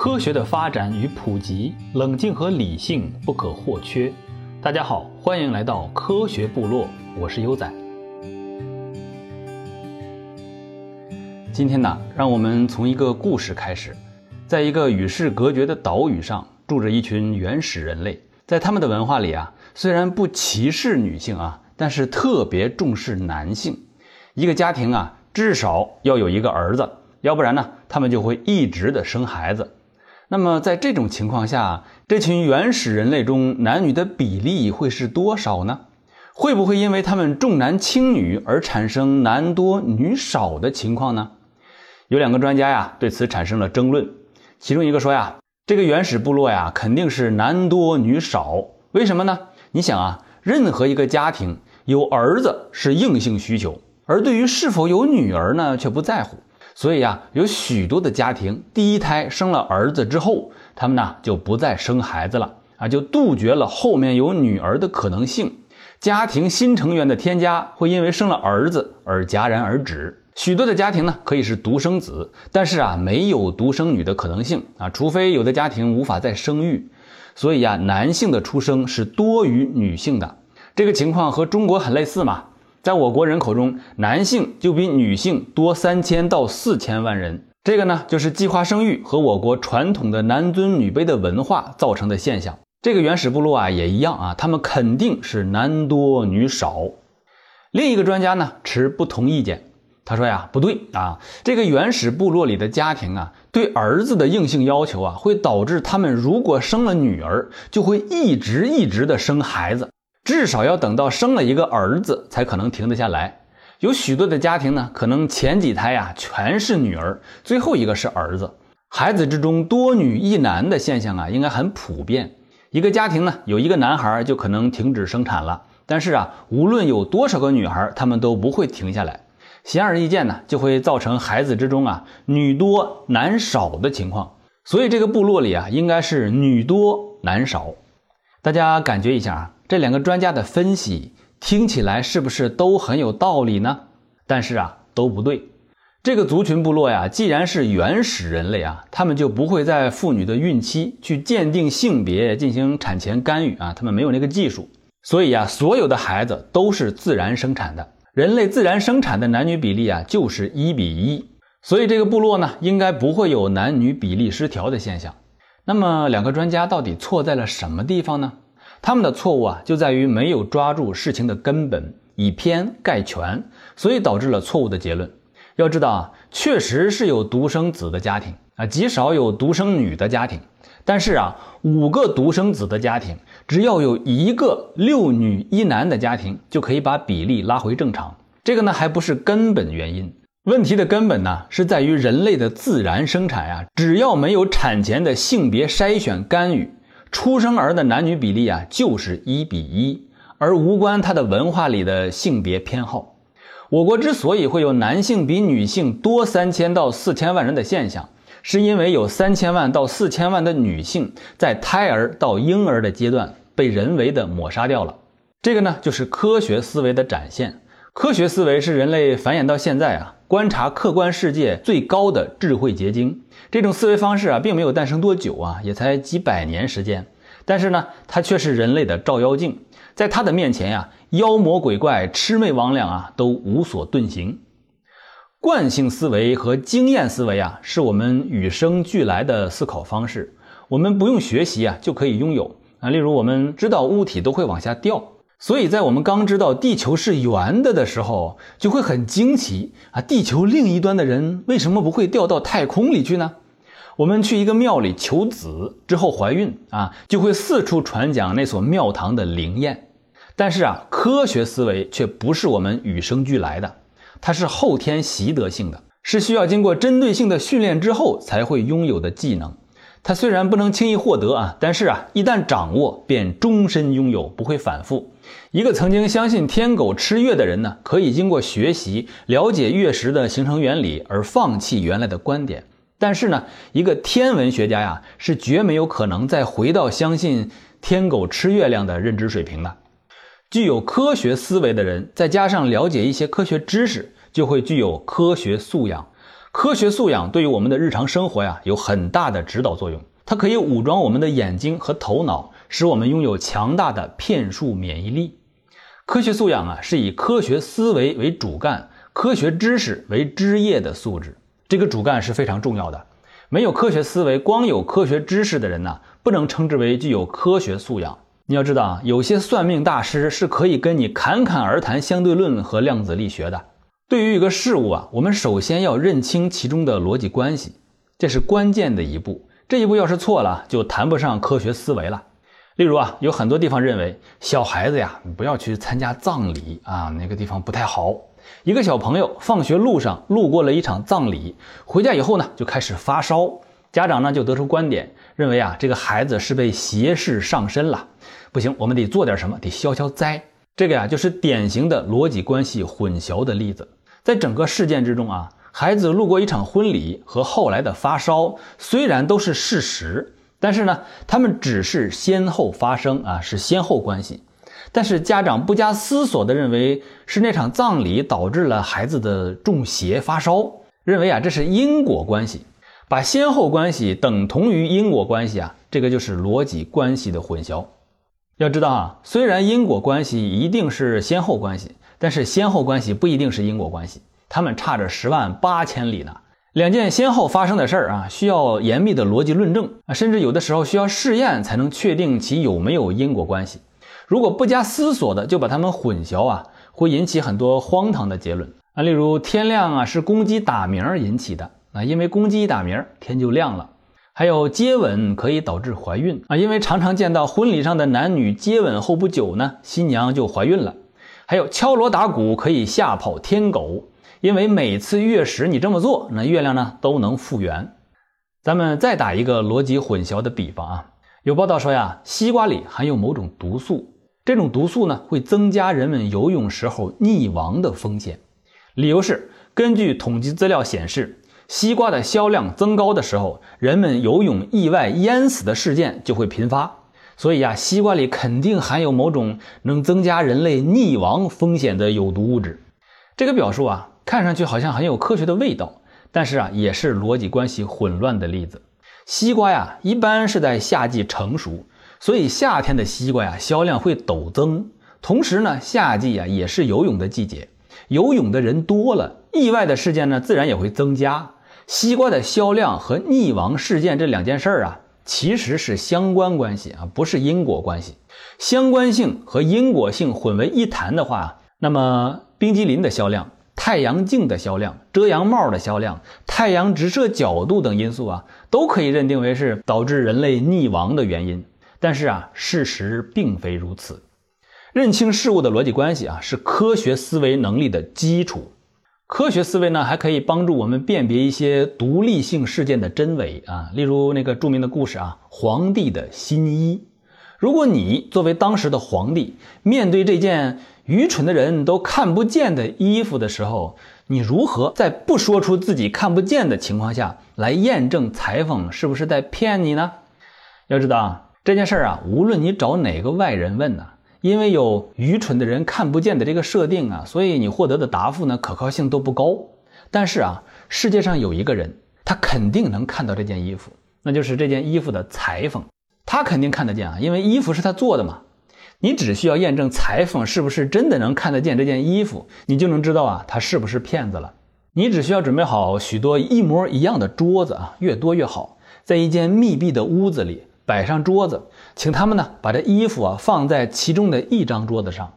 科学的发展与普及，冷静和理性不可或缺。大家好，欢迎来到科学部落，我是优仔。今天呢，让我们从一个故事开始。在一个与世隔绝的岛屿上，住着一群原始人类。在他们的文化里啊，虽然不歧视女性啊，但是特别重视男性。一个家庭啊，至少要有一个儿子，要不然呢，他们就会一直的生孩子。那么在这种情况下，这群原始人类中男女的比例会是多少呢？会不会因为他们重男轻女而产生男多女少的情况呢？有两个专家呀对此产生了争论。其中一个说呀，这个原始部落呀肯定是男多女少。为什么呢？你想啊，任何一个家庭有儿子是硬性需求，而对于是否有女儿呢却不在乎。所以呀，有许多的家庭，第一胎生了儿子之后，他们呢就不再生孩子了啊，就杜绝了后面有女儿的可能性。家庭新成员的添加会因为生了儿子而戛然而止。许多的家庭呢可以是独生子，但是啊没有独生女的可能性啊，除非有的家庭无法再生育。所以呀，男性的出生是多于女性的。这个情况和中国很类似嘛。在我国人口中，男性就比女性多三千到四千万人。这个呢，就是计划生育和我国传统的男尊女卑的文化造成的现象。这个原始部落啊，也一样啊，他们肯定是男多女少。另一个专家呢，持不同意见。他说呀，不对啊，这个原始部落里的家庭啊，对儿子的硬性要求啊，会导致他们如果生了女儿，就会一直一直的生孩子。至少要等到生了一个儿子才可能停得下来。有许多的家庭呢，可能前几胎呀全是女儿，最后一个是儿子。孩子之中多女一男的现象啊，应该很普遍。一个家庭呢有一个男孩就可能停止生产了，但是啊，无论有多少个女孩，他们都不会停下来。显而易见呢，就会造成孩子之中啊女多男少的情况。所以这个部落里啊，应该是女多男少。大家感觉一下啊。这两个专家的分析听起来是不是都很有道理呢？但是啊，都不对。这个族群部落呀，既然是原始人类啊，他们就不会在妇女的孕期去鉴定性别进行产前干预啊，他们没有那个技术。所以啊，所有的孩子都是自然生产的。人类自然生产的男女比例啊，就是一比一。所以这个部落呢，应该不会有男女比例失调的现象。那么两个专家到底错在了什么地方呢？他们的错误啊，就在于没有抓住事情的根本，以偏概全，所以导致了错误的结论。要知道啊，确实是有独生子的家庭啊，极少有独生女的家庭。但是啊，五个独生子的家庭，只要有一个六女一男的家庭，就可以把比例拉回正常。这个呢，还不是根本原因。问题的根本呢，是在于人类的自然生产呀，只要没有产前的性别筛选干预。出生儿的男女比例啊，就是一比一，而无关他的文化里的性别偏好。我国之所以会有男性比女性多三千到四千万人的现象，是因为有三千万到四千万的女性在胎儿到婴儿的阶段被人为的抹杀掉了。这个呢，就是科学思维的展现。科学思维是人类繁衍到现在啊，观察客观世界最高的智慧结晶。这种思维方式啊，并没有诞生多久啊，也才几百年时间。但是呢，它却是人类的照妖镜，在它的面前呀，妖魔鬼怪、魑魅魍魉啊，都无所遁形。惯性思维和经验思维啊，是我们与生俱来的思考方式，我们不用学习啊，就可以拥有啊。例如，我们知道物体都会往下掉。所以在我们刚知道地球是圆的的时候，就会很惊奇啊！地球另一端的人为什么不会掉到太空里去呢？我们去一个庙里求子之后怀孕啊，就会四处传讲那所庙堂的灵验。但是啊，科学思维却不是我们与生俱来的，它是后天习得性的，是需要经过针对性的训练之后才会拥有的技能。它虽然不能轻易获得啊，但是啊，一旦掌握便终身拥有，不会反复。一个曾经相信天狗吃月的人呢，可以经过学习了解月食的形成原理而放弃原来的观点。但是呢，一个天文学家呀，是绝没有可能再回到相信天狗吃月亮的认知水平的。具有科学思维的人，再加上了解一些科学知识，就会具有科学素养。科学素养对于我们的日常生活呀有很大的指导作用，它可以武装我们的眼睛和头脑，使我们拥有强大的骗术免疫力。科学素养啊是以科学思维为主干，科学知识为枝叶的素质。这个主干是非常重要的。没有科学思维，光有科学知识的人呢，不能称之为具有科学素养。你要知道啊，有些算命大师是可以跟你侃侃而谈相对论和量子力学的。对于一个事物啊，我们首先要认清其中的逻辑关系，这是关键的一步。这一步要是错了，就谈不上科学思维了。例如啊，有很多地方认为小孩子呀，不要去参加葬礼啊，那个地方不太好。一个小朋友放学路上路过了一场葬礼，回家以后呢，就开始发烧。家长呢就得出观点，认为啊，这个孩子是被邪事上身了。不行，我们得做点什么，得消消灾。这个呀，就是典型的逻辑关系混淆的例子。在整个事件之中啊，孩子路过一场婚礼和后来的发烧，虽然都是事实，但是呢，他们只是先后发生啊，是先后关系。但是家长不加思索地认为是那场葬礼导致了孩子的中邪发烧，认为啊这是因果关系，把先后关系等同于因果关系啊，这个就是逻辑关系的混淆。要知道啊，虽然因果关系一定是先后关系。但是先后关系不一定是因果关系，他们差着十万八千里呢。两件先后发生的事儿啊，需要严密的逻辑论证啊，甚至有的时候需要试验才能确定其有没有因果关系。如果不加思索的就把它们混淆啊，会引起很多荒唐的结论啊。例如天亮啊是公鸡打鸣引起的啊，因为公鸡打鸣天就亮了。还有接吻可以导致怀孕啊，因为常常见到婚礼上的男女接吻后不久呢，新娘就怀孕了。还有敲锣打鼓可以吓跑天狗，因为每次月食你这么做，那月亮呢都能复原。咱们再打一个逻辑混淆的比方啊，有报道说呀，西瓜里含有某种毒素，这种毒素呢会增加人们游泳时候溺亡的风险。理由是，根据统计资料显示，西瓜的销量增高的时候，人们游泳意外淹死的事件就会频发。所以啊，西瓜里肯定含有某种能增加人类溺亡风险的有毒物质。这个表述啊，看上去好像很有科学的味道，但是啊，也是逻辑关系混乱的例子。西瓜呀，一般是在夏季成熟，所以夏天的西瓜呀销量会陡增。同时呢，夏季呀也是游泳的季节，游泳的人多了，意外的事件呢自然也会增加。西瓜的销量和溺亡事件这两件事儿啊。其实是相关关系啊，不是因果关系。相关性和因果性混为一谈的话，那么冰激凌的销量、太阳镜的销量、遮阳帽的销量、太阳直射角度等因素啊，都可以认定为是导致人类溺亡的原因。但是啊，事实并非如此。认清事物的逻辑关系啊，是科学思维能力的基础。科学思维呢，还可以帮助我们辨别一些独立性事件的真伪啊，例如那个著名的故事啊，皇帝的新衣。如果你作为当时的皇帝，面对这件愚蠢的人都看不见的衣服的时候，你如何在不说出自己看不见的情况下来验证裁缝是不是在骗你呢？要知道啊，这件事儿啊，无论你找哪个外人问呢。因为有愚蠢的人看不见的这个设定啊，所以你获得的答复呢可靠性都不高。但是啊，世界上有一个人，他肯定能看到这件衣服，那就是这件衣服的裁缝，他肯定看得见啊，因为衣服是他做的嘛。你只需要验证裁缝是不是真的能看得见这件衣服，你就能知道啊他是不是骗子了。你只需要准备好许多一模一样的桌子啊，越多越好，在一间密闭的屋子里。摆上桌子，请他们呢把这衣服啊放在其中的一张桌子上，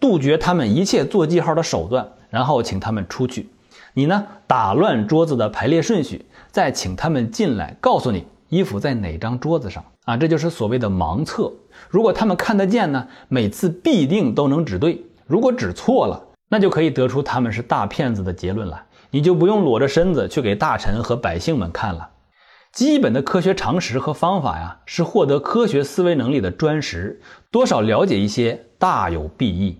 杜绝他们一切做记号的手段，然后请他们出去。你呢打乱桌子的排列顺序，再请他们进来，告诉你衣服在哪张桌子上啊？这就是所谓的盲测。如果他们看得见呢，每次必定都能指对；如果指错了，那就可以得出他们是大骗子的结论了。你就不用裸着身子去给大臣和百姓们看了。基本的科学常识和方法呀，是获得科学思维能力的砖石。多少了解一些，大有裨益。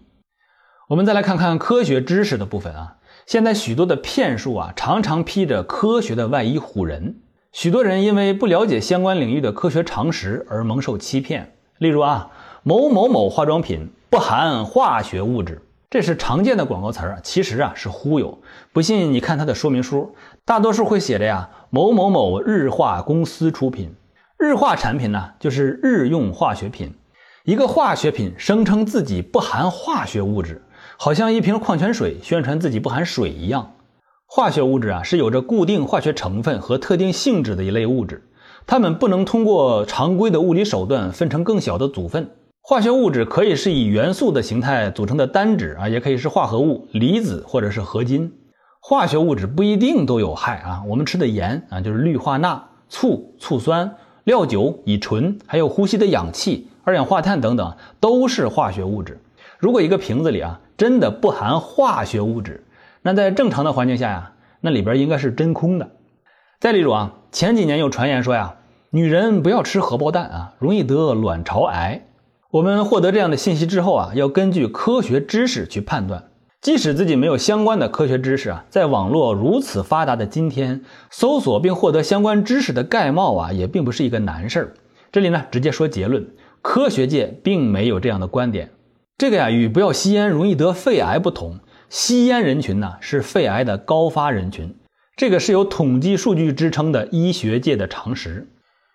我们再来看看科学知识的部分啊。现在许多的骗术啊，常常披着科学的外衣唬人。许多人因为不了解相关领域的科学常识而蒙受欺骗。例如啊，某某某化妆品不含化学物质。这是常见的广告词儿啊，其实啊是忽悠。不信你看它的说明书，大多数会写着呀某某某日化公司出品。日化产品呢，就是日用化学品。一个化学品声称自己不含化学物质，好像一瓶矿泉水宣传自己不含水一样。化学物质啊，是有着固定化学成分和特定性质的一类物质，它们不能通过常规的物理手段分成更小的组分。化学物质可以是以元素的形态组成的单质啊，也可以是化合物、离子或者是合金。化学物质不一定都有害啊，我们吃的盐啊，就是氯化钠、醋、醋酸、料酒、乙醇，还有呼吸的氧气、二氧化碳等等，都是化学物质。如果一个瓶子里啊，真的不含化学物质，那在正常的环境下呀，那里边应该是真空的。再例如啊，前几年有传言说呀，女人不要吃荷包蛋啊，容易得卵巢癌。我们获得这样的信息之后啊，要根据科学知识去判断。即使自己没有相关的科学知识啊，在网络如此发达的今天，搜索并获得相关知识的盖帽啊，也并不是一个难事儿。这里呢，直接说结论：科学界并没有这样的观点。这个呀，与不要吸烟容易得肺癌不同。吸烟人群呢是肺癌的高发人群，这个是有统计数据支撑的医学界的常识。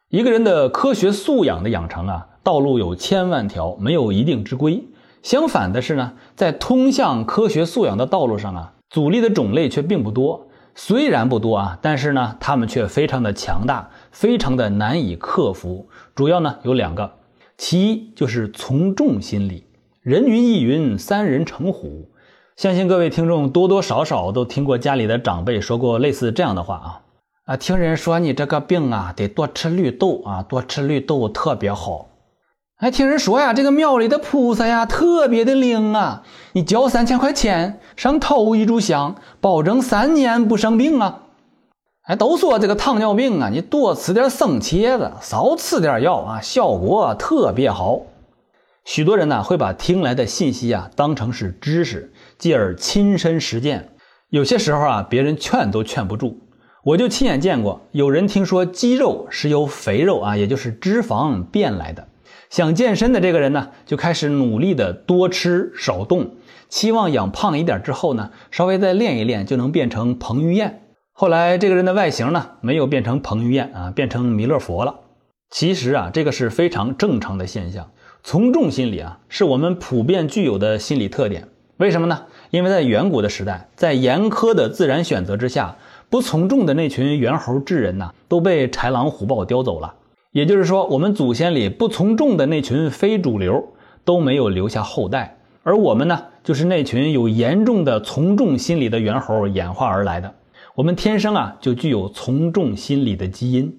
一个人的科学素养的养成啊，道路有千万条，没有一定之规。相反的是呢，在通向科学素养的道路上啊，阻力的种类却并不多。虽然不多啊，但是呢，他们却非常的强大，非常的难以克服。主要呢有两个，其一就是从众心理，人云亦云，三人成虎。相信各位听众多多少少都听过家里的长辈说过类似这样的话啊啊！听人说你这个病啊，得多吃绿豆啊，多吃绿豆特别好。还听人说呀，这个庙里的菩萨呀特别的灵啊，你交三千块钱上头一炷香，保证三年不生病啊。哎都说这个糖尿病啊，你多吃点生茄子，少吃点药啊，效果特别好。许多人呢会把听来的信息啊当成是知识。继而亲身实践，有些时候啊，别人劝都劝不住。我就亲眼见过，有人听说肌肉是由肥肉啊，也就是脂肪变来的，想健身的这个人呢，就开始努力的多吃少动，期望养胖一点之后呢，稍微再练一练就能变成彭于晏。后来这个人的外形呢，没有变成彭于晏啊，变成弥勒佛了。其实啊，这个是非常正常的现象。从众心理啊，是我们普遍具有的心理特点。为什么呢？因为在远古的时代，在严苛的自然选择之下，不从众的那群猿猴智人呐，都被豺狼虎豹叼走了。也就是说，我们祖先里不从众的那群非主流都没有留下后代，而我们呢，就是那群有严重的从众心理的猿猴演化而来的。我们天生啊就具有从众心理的基因。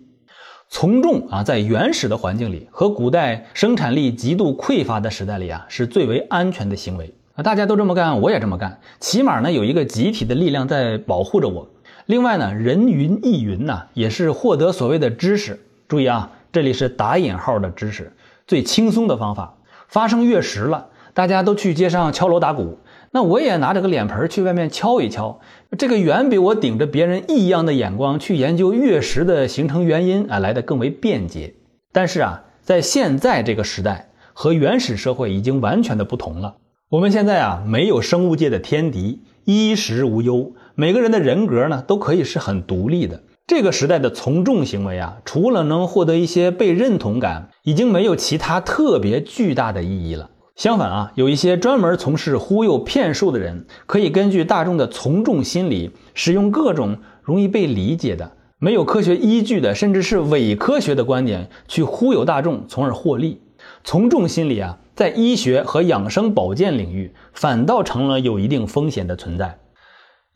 从众啊，在原始的环境里和古代生产力极度匮乏的时代里啊，是最为安全的行为啊。大家都这么干，我也这么干。起码呢，有一个集体的力量在保护着我。另外呢，人云亦云呐，也是获得所谓的知识。注意啊，这里是打引号的知识，最轻松的方法。发生月食了，大家都去街上敲锣打鼓，那我也拿着个脸盆去外面敲一敲。这个远比我顶着别人异样的眼光去研究月食的形成原因啊来的更为便捷。但是啊，在现在这个时代，和原始社会已经完全的不同了。我们现在啊，没有生物界的天敌，衣食无忧，每个人的人格呢，都可以是很独立的。这个时代的从众行为啊，除了能获得一些被认同感，已经没有其他特别巨大的意义了。相反啊，有一些专门从事忽悠骗术的人，可以根据大众的从众心理，使用各种容易被理解的、没有科学依据的，甚至是伪科学的观点，去忽悠大众，从而获利。从众心理啊。在医学和养生保健领域，反倒成了有一定风险的存在。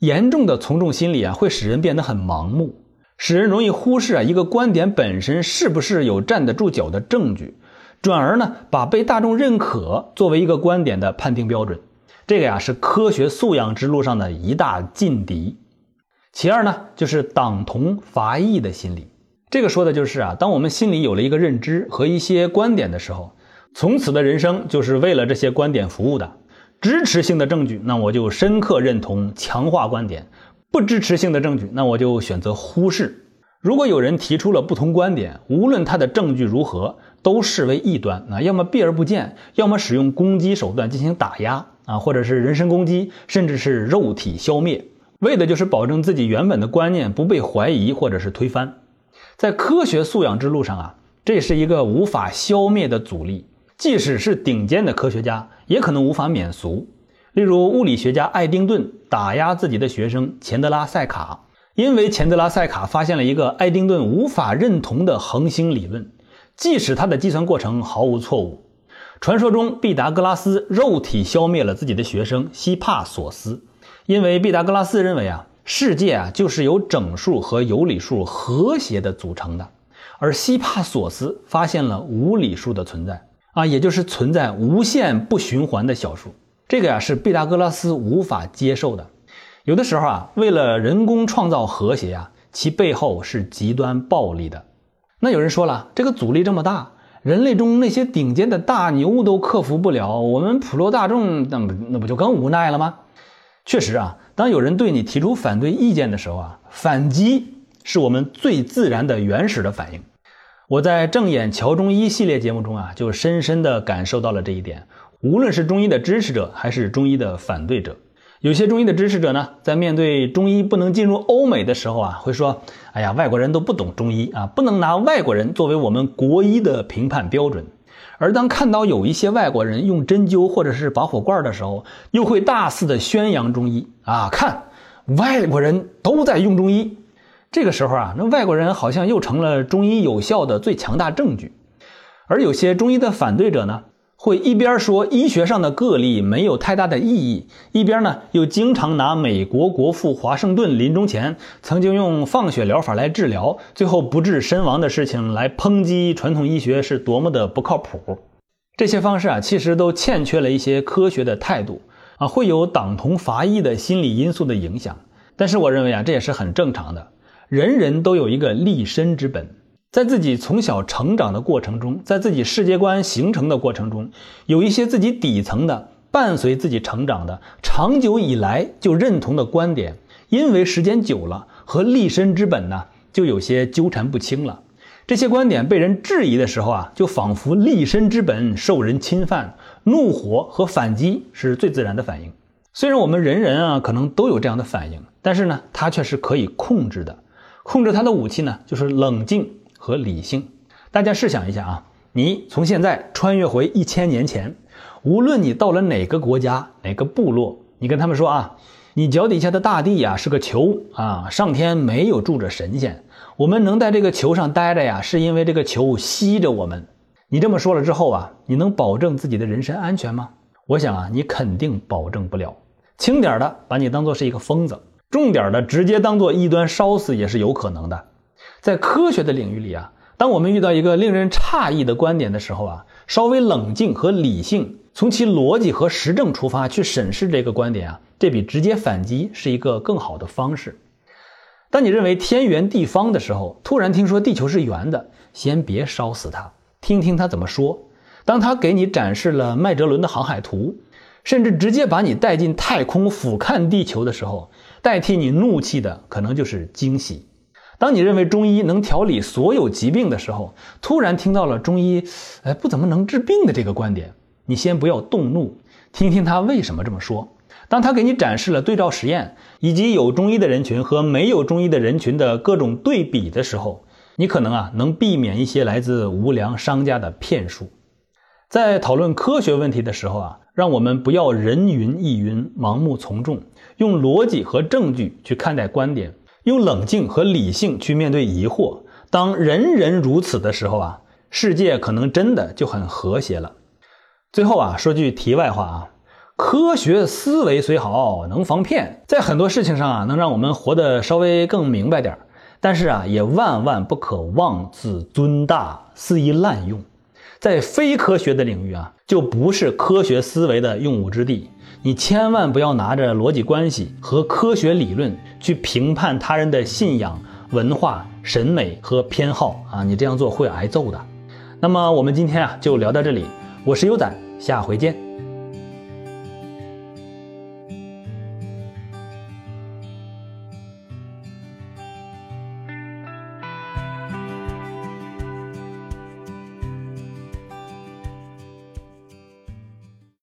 严重的从众心理啊，会使人变得很盲目，使人容易忽视啊一个观点本身是不是有站得住脚的证据，转而呢把被大众认可作为一个观点的判定标准。这个呀是科学素养之路上的一大劲敌。其二呢，就是党同伐异的心理。这个说的就是啊，当我们心里有了一个认知和一些观点的时候。从此的人生就是为了这些观点服务的。支持性的证据，那我就深刻认同，强化观点；不支持性的证据，那我就选择忽视。如果有人提出了不同观点，无论他的证据如何，都视为异端，啊，要么避而不见，要么使用攻击手段进行打压。啊，或者是人身攻击，甚至是肉体消灭，为的就是保证自己原本的观念不被怀疑或者是推翻。在科学素养之路上啊，这是一个无法消灭的阻力，即使是顶尖的科学家，也可能无法免俗。例如，物理学家爱丁顿打压自己的学生钱德拉塞卡，因为钱德拉塞卡发现了一个爱丁顿无法认同的恒星理论，即使他的计算过程毫无错误。传说中，毕达哥拉斯肉体消灭了自己的学生希帕索斯，因为毕达哥拉斯认为啊，世界啊就是由整数和有理数和谐的组成的，而希帕索斯发现了无理数的存在啊，也就是存在无限不循环的小数。这个呀是毕达哥拉斯无法接受的。有的时候啊，为了人工创造和谐啊，其背后是极端暴力的。那有人说了，这个阻力这么大。人类中那些顶尖的大牛都克服不了，我们普罗大众那不那不就更无奈了吗？确实啊，当有人对你提出反对意见的时候啊，反击是我们最自然的原始的反应。我在正眼瞧中医系列节目中啊，就深深地感受到了这一点。无论是中医的支持者还是中医的反对者。有些中医的支持者呢，在面对中医不能进入欧美的时候啊，会说：“哎呀，外国人都不懂中医啊，不能拿外国人作为我们国医的评判标准。”而当看到有一些外国人用针灸或者是拔火罐的时候，又会大肆的宣扬中医啊，看外国人都在用中医。这个时候啊，那外国人好像又成了中医有效的最强大证据。而有些中医的反对者呢？会一边说医学上的个例没有太大的意义，一边呢又经常拿美国国父华盛顿临终前曾经用放血疗法来治疗，最后不治身亡的事情来抨击传统医学是多么的不靠谱。这些方式啊，其实都欠缺了一些科学的态度啊，会有党同伐异的心理因素的影响。但是我认为啊，这也是很正常的，人人都有一个立身之本。在自己从小成长的过程中，在自己世界观形成的过程中，有一些自己底层的伴随自己成长的长久以来就认同的观点，因为时间久了和立身之本呢，就有些纠缠不清了。这些观点被人质疑的时候啊，就仿佛立身之本受人侵犯，怒火和反击是最自然的反应。虽然我们人人啊可能都有这样的反应，但是呢，它却是可以控制的。控制它的武器呢，就是冷静。和理性，大家试想一下啊，你从现在穿越回一千年前，无论你到了哪个国家、哪个部落，你跟他们说啊，你脚底下的大地呀是个球啊，上天没有住着神仙，我们能在这个球上待着呀，是因为这个球吸着我们。你这么说了之后啊，你能保证自己的人身安全吗？我想啊，你肯定保证不了。轻点的把你当做是一个疯子，重点的直接当做异端烧死也是有可能的。在科学的领域里啊，当我们遇到一个令人诧异的观点的时候啊，稍微冷静和理性，从其逻辑和实证出发去审视这个观点啊，这比直接反击是一个更好的方式。当你认为天圆地方的时候，突然听说地球是圆的，先别烧死他，听听他怎么说。当他给你展示了麦哲伦的航海图，甚至直接把你带进太空俯瞰地球的时候，代替你怒气的可能就是惊喜。当你认为中医能调理所有疾病的时候，突然听到了中医，哎，不怎么能治病的这个观点，你先不要动怒，听听他为什么这么说。当他给你展示了对照实验，以及有中医的人群和没有中医的人群的各种对比的时候，你可能啊能避免一些来自无良商家的骗术。在讨论科学问题的时候啊，让我们不要人云亦云、盲目从众，用逻辑和证据去看待观点。用冷静和理性去面对疑惑，当人人如此的时候啊，世界可能真的就很和谐了。最后啊，说句题外话啊，科学思维虽好，能防骗，在很多事情上啊，能让我们活得稍微更明白点但是啊，也万万不可妄自尊大，肆意滥用。在非科学的领域啊，就不是科学思维的用武之地。你千万不要拿着逻辑关系和科学理论去评判他人的信仰、文化、审美和偏好啊！你这样做会挨揍的。那么我们今天啊就聊到这里，我是优仔，下回见。